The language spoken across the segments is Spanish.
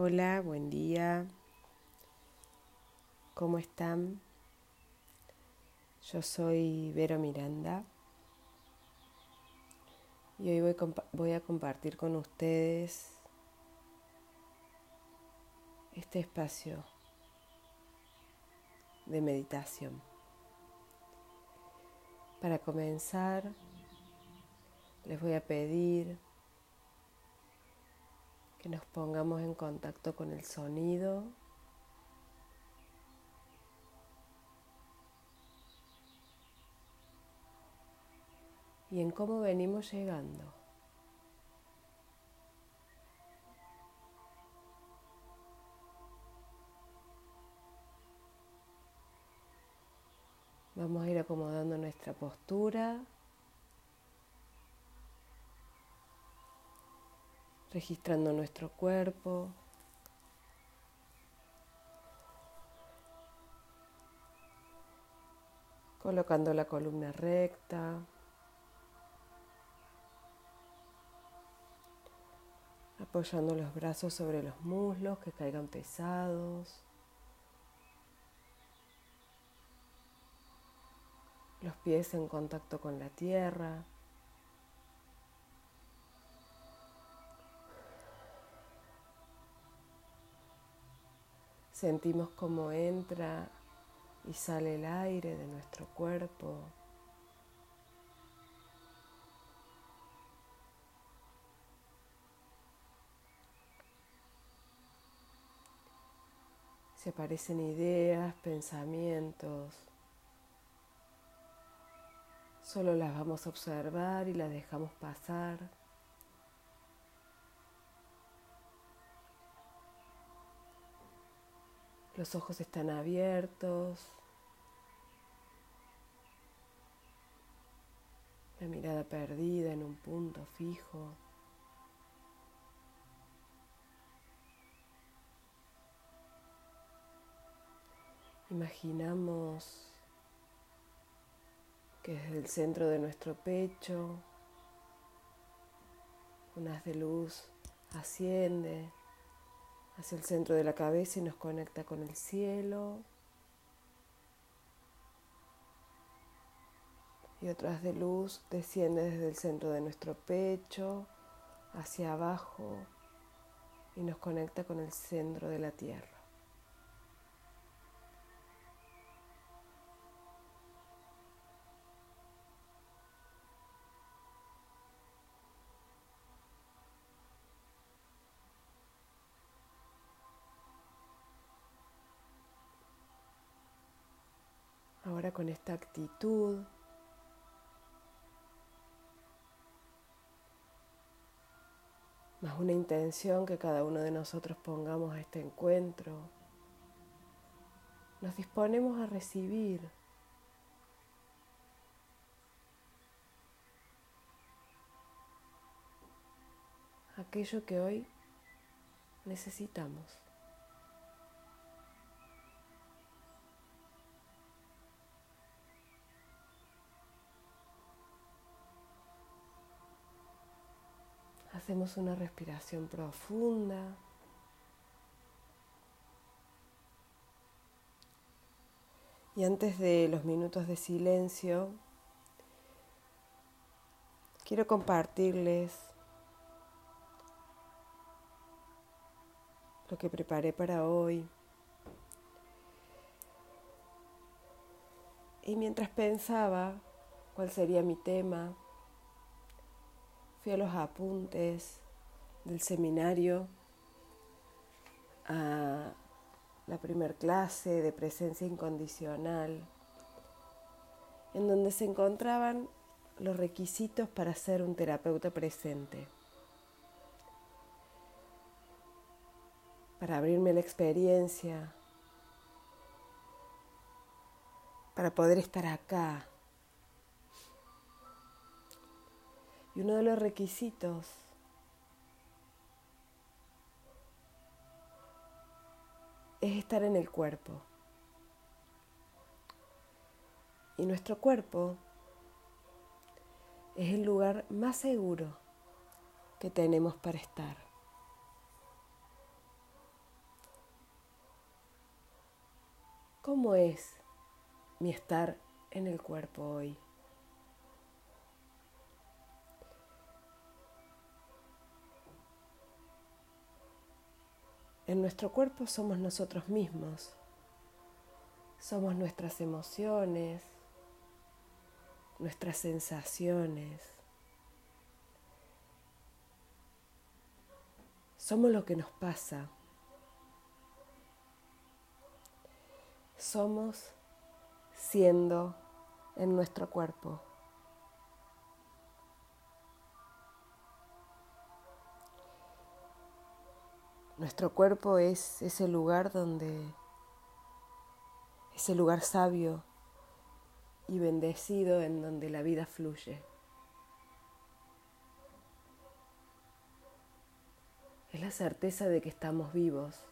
Hola, buen día. ¿Cómo están? Yo soy Vero Miranda y hoy voy, voy, a compartir con ustedes este espacio de meditación. Para comenzar, les voy a pedir nos pongamos en contacto con el sonido. Y en cómo venimos llegando. Vamos a ir acomodando nuestra postura. Registrando nuestro cuerpo. Colocando la columna recta. Apoyando los brazos sobre los muslos que caigan pesados. Los pies en contacto con la tierra. Sentimos cómo entra y sale el aire de nuestro cuerpo. Se aparecen ideas, pensamientos. Solo las vamos a observar y las dejamos pasar. Los ojos están abiertos. La mirada perdida en un punto fijo. Imaginamos que desde el centro de nuestro pecho un haz de luz asciende hacia el centro de la cabeza y nos conecta con el cielo. Y otras de luz desciende desde el centro de nuestro pecho hacia abajo y nos conecta con el centro de la tierra. Con esta actitud. Más una intención que cada uno de nosotros pongamos a este encuentro, nos disponemos a recibir. Aquello que hoy necesitamos. Hacemos una respiración profunda. Y antes de los minutos de silencio, quiero compartirles lo que preparé para hoy. Y mientras pensaba cuál sería mi tema, fui a los apuntes del seminario a la primer clase de presencia incondicional, en donde se encontraban los requisitos para ser un terapeuta presente, para abrirme la experiencia, para poder estar acá Y uno de los requisitos es estar en el cuerpo. Y nuestro cuerpo es el lugar más seguro que tenemos para estar. ¿Cómo es mi estar en el cuerpo hoy? En nuestro cuerpo somos nosotros mismos, somos nuestras emociones, nuestras sensaciones, somos lo que nos pasa, somos siendo en nuestro cuerpo. Nuestro cuerpo es ese lugar donde, ese lugar sabio y bendecido en donde la vida fluye. Es la certeza de que estamos vivos.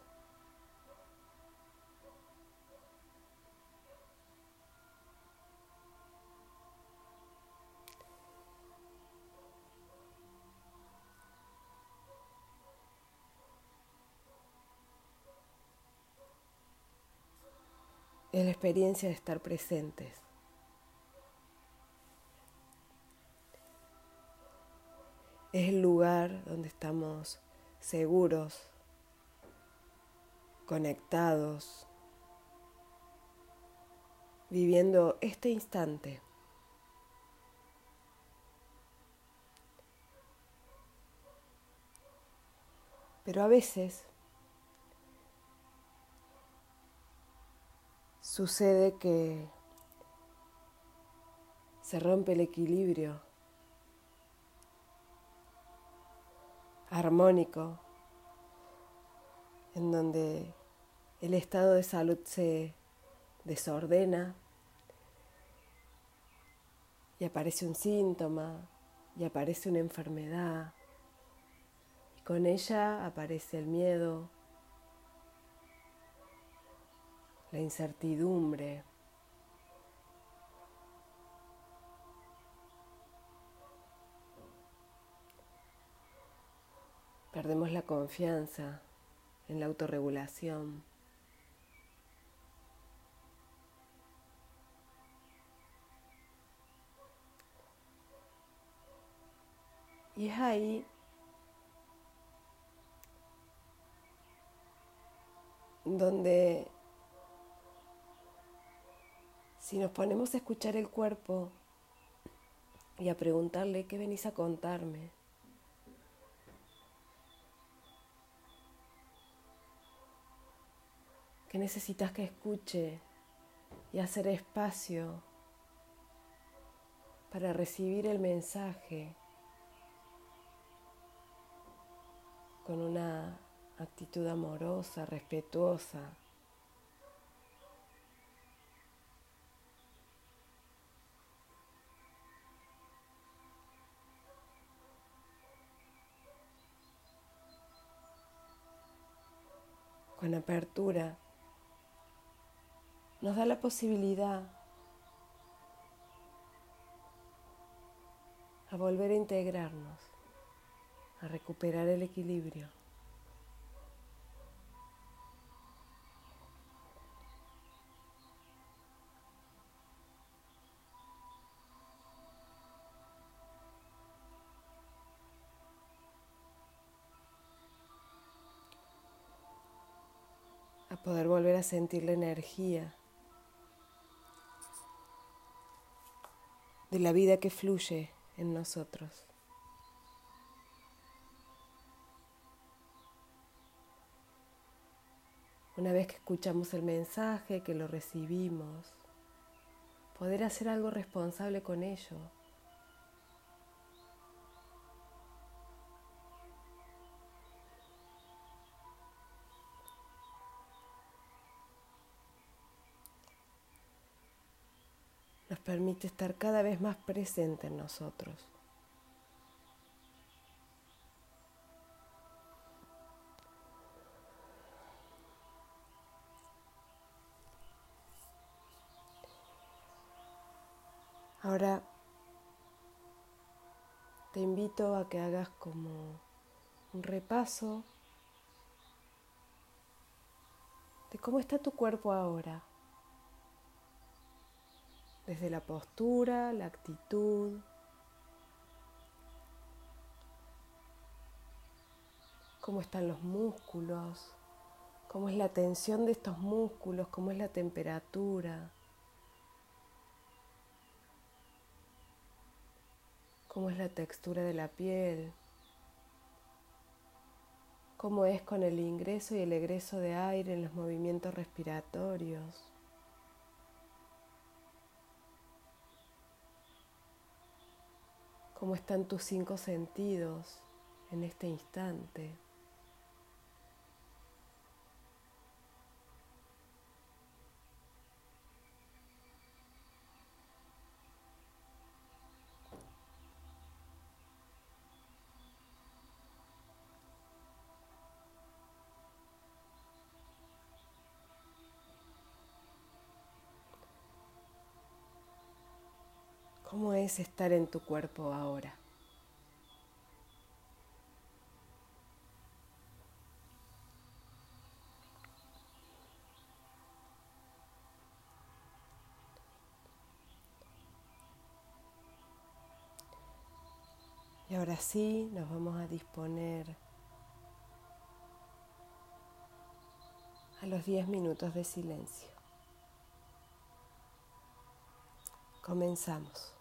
Es la experiencia de estar presentes. Es el lugar donde estamos seguros, conectados, viviendo este instante. Pero a veces sucede que se rompe el equilibrio armónico en donde el estado de salud se desordena y aparece un síntoma y aparece una enfermedad y con ella aparece el miedo, la incertidumbre. Perdemos la confianza en la autorregulación. Y es ahí donde si nos ponemos a escuchar el cuerpo y a preguntarle qué venís a contarme, qué necesitas que escuche y hacer espacio para recibir el mensaje con una actitud amorosa, respetuosa. Apertura, nos da la posibilidad a volver a integrarnos, a recuperar el equilibrio. Poder volver a sentir la energía de la vida que fluye en nosotros. Una vez que escuchamos el mensaje, que lo recibimos, poder hacer algo responsable con ello. Permite estar cada vez más presente en nosotros. Ahora te invito a que hagas como un repaso de cómo está tu cuerpo ahora. Desde la postura, la actitud, cómo están los músculos, cómo es la tensión de estos músculos, cómo es la temperatura, cómo es la textura de la piel, cómo es con el ingreso y el egreso de aire en los movimientos respiratorios. Cómo están tus cinco sentidos en este instante. ¿Cómo es estar en tu cuerpo ahora? Y ahora sí nos vamos a disponer a los 10 minutos de silencio. Comenzamos.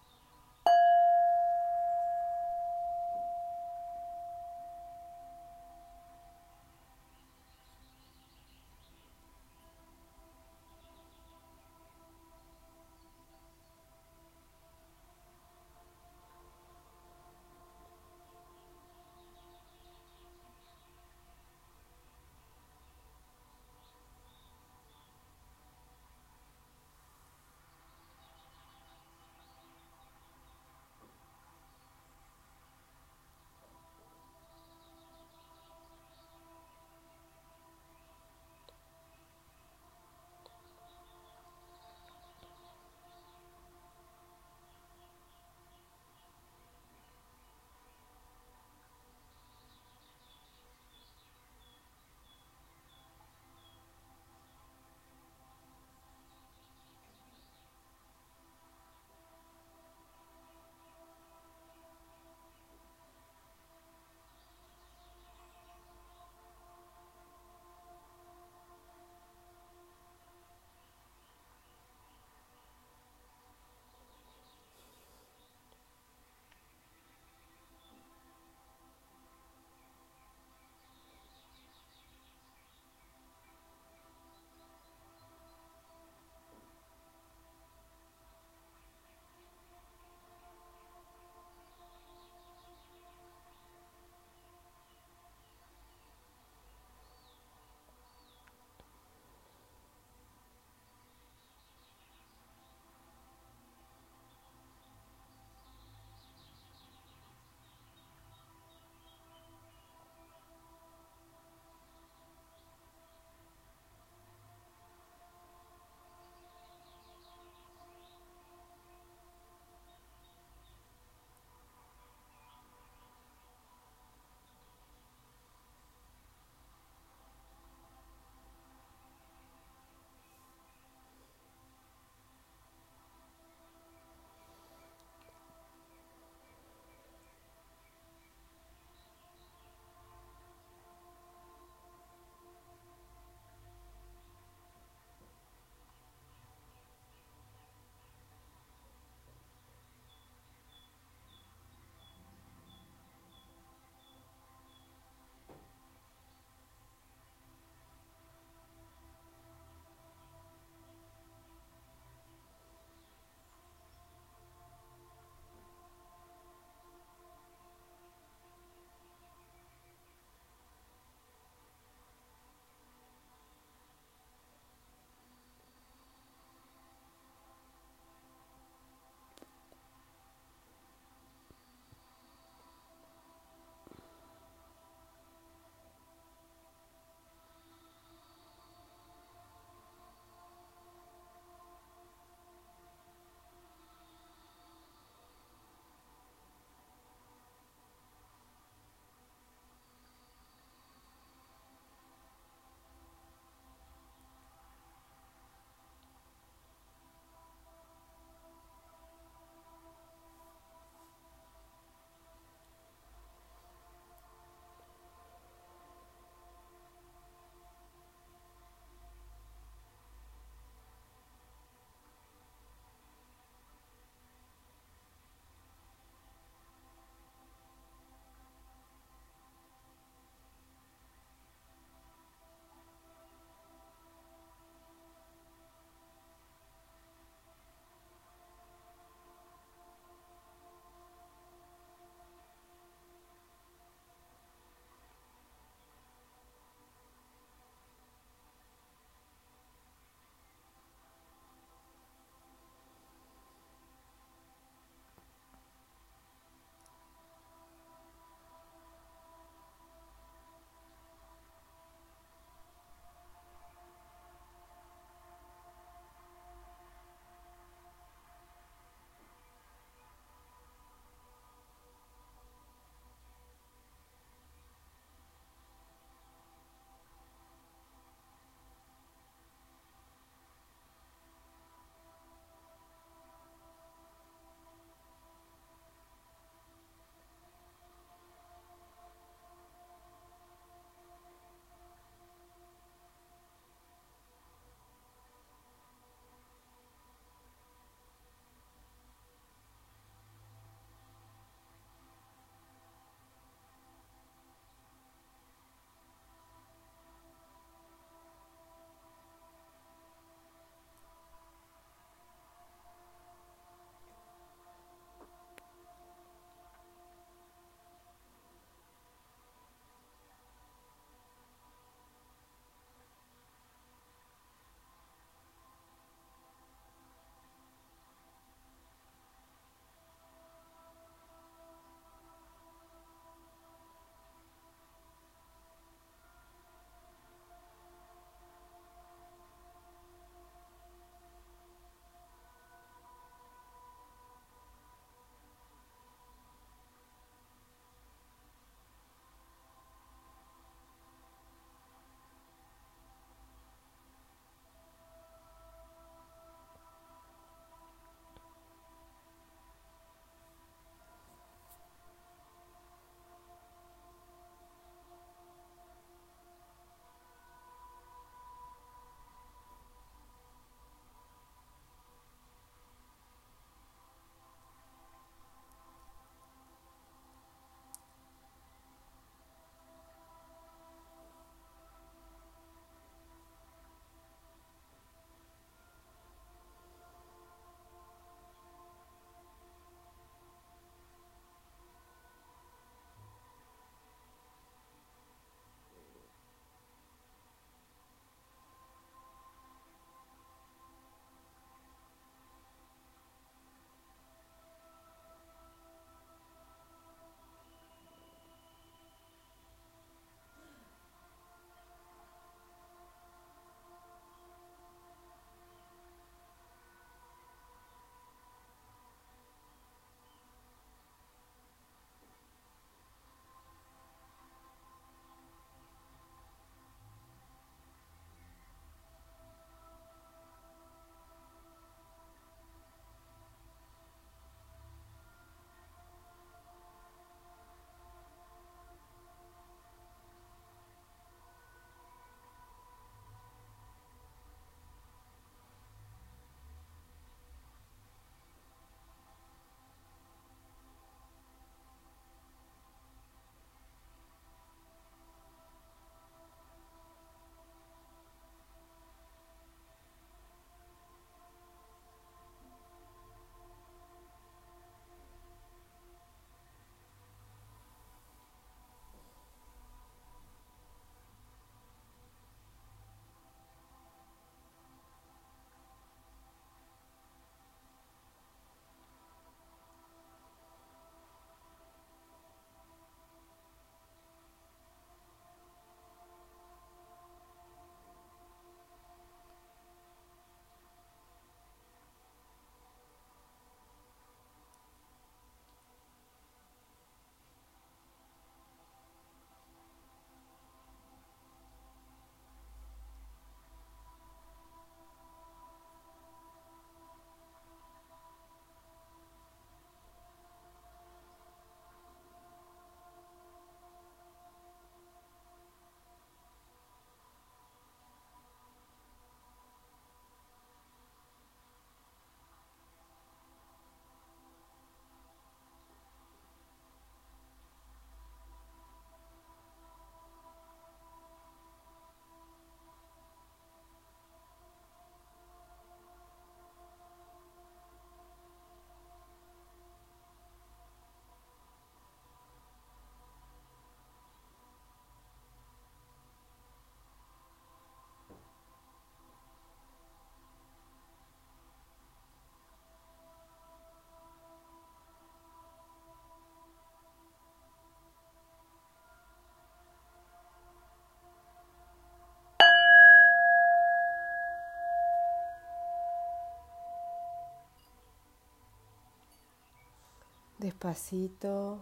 Despacito,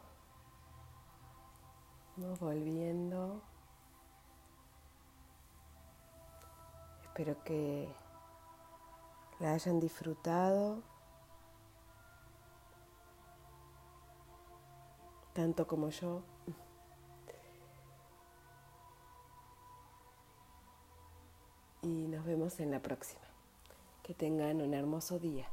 vamos volviendo. Espero que la hayan disfrutado tanto como yo. Y nos vemos en la próxima. Que tengan un hermoso día.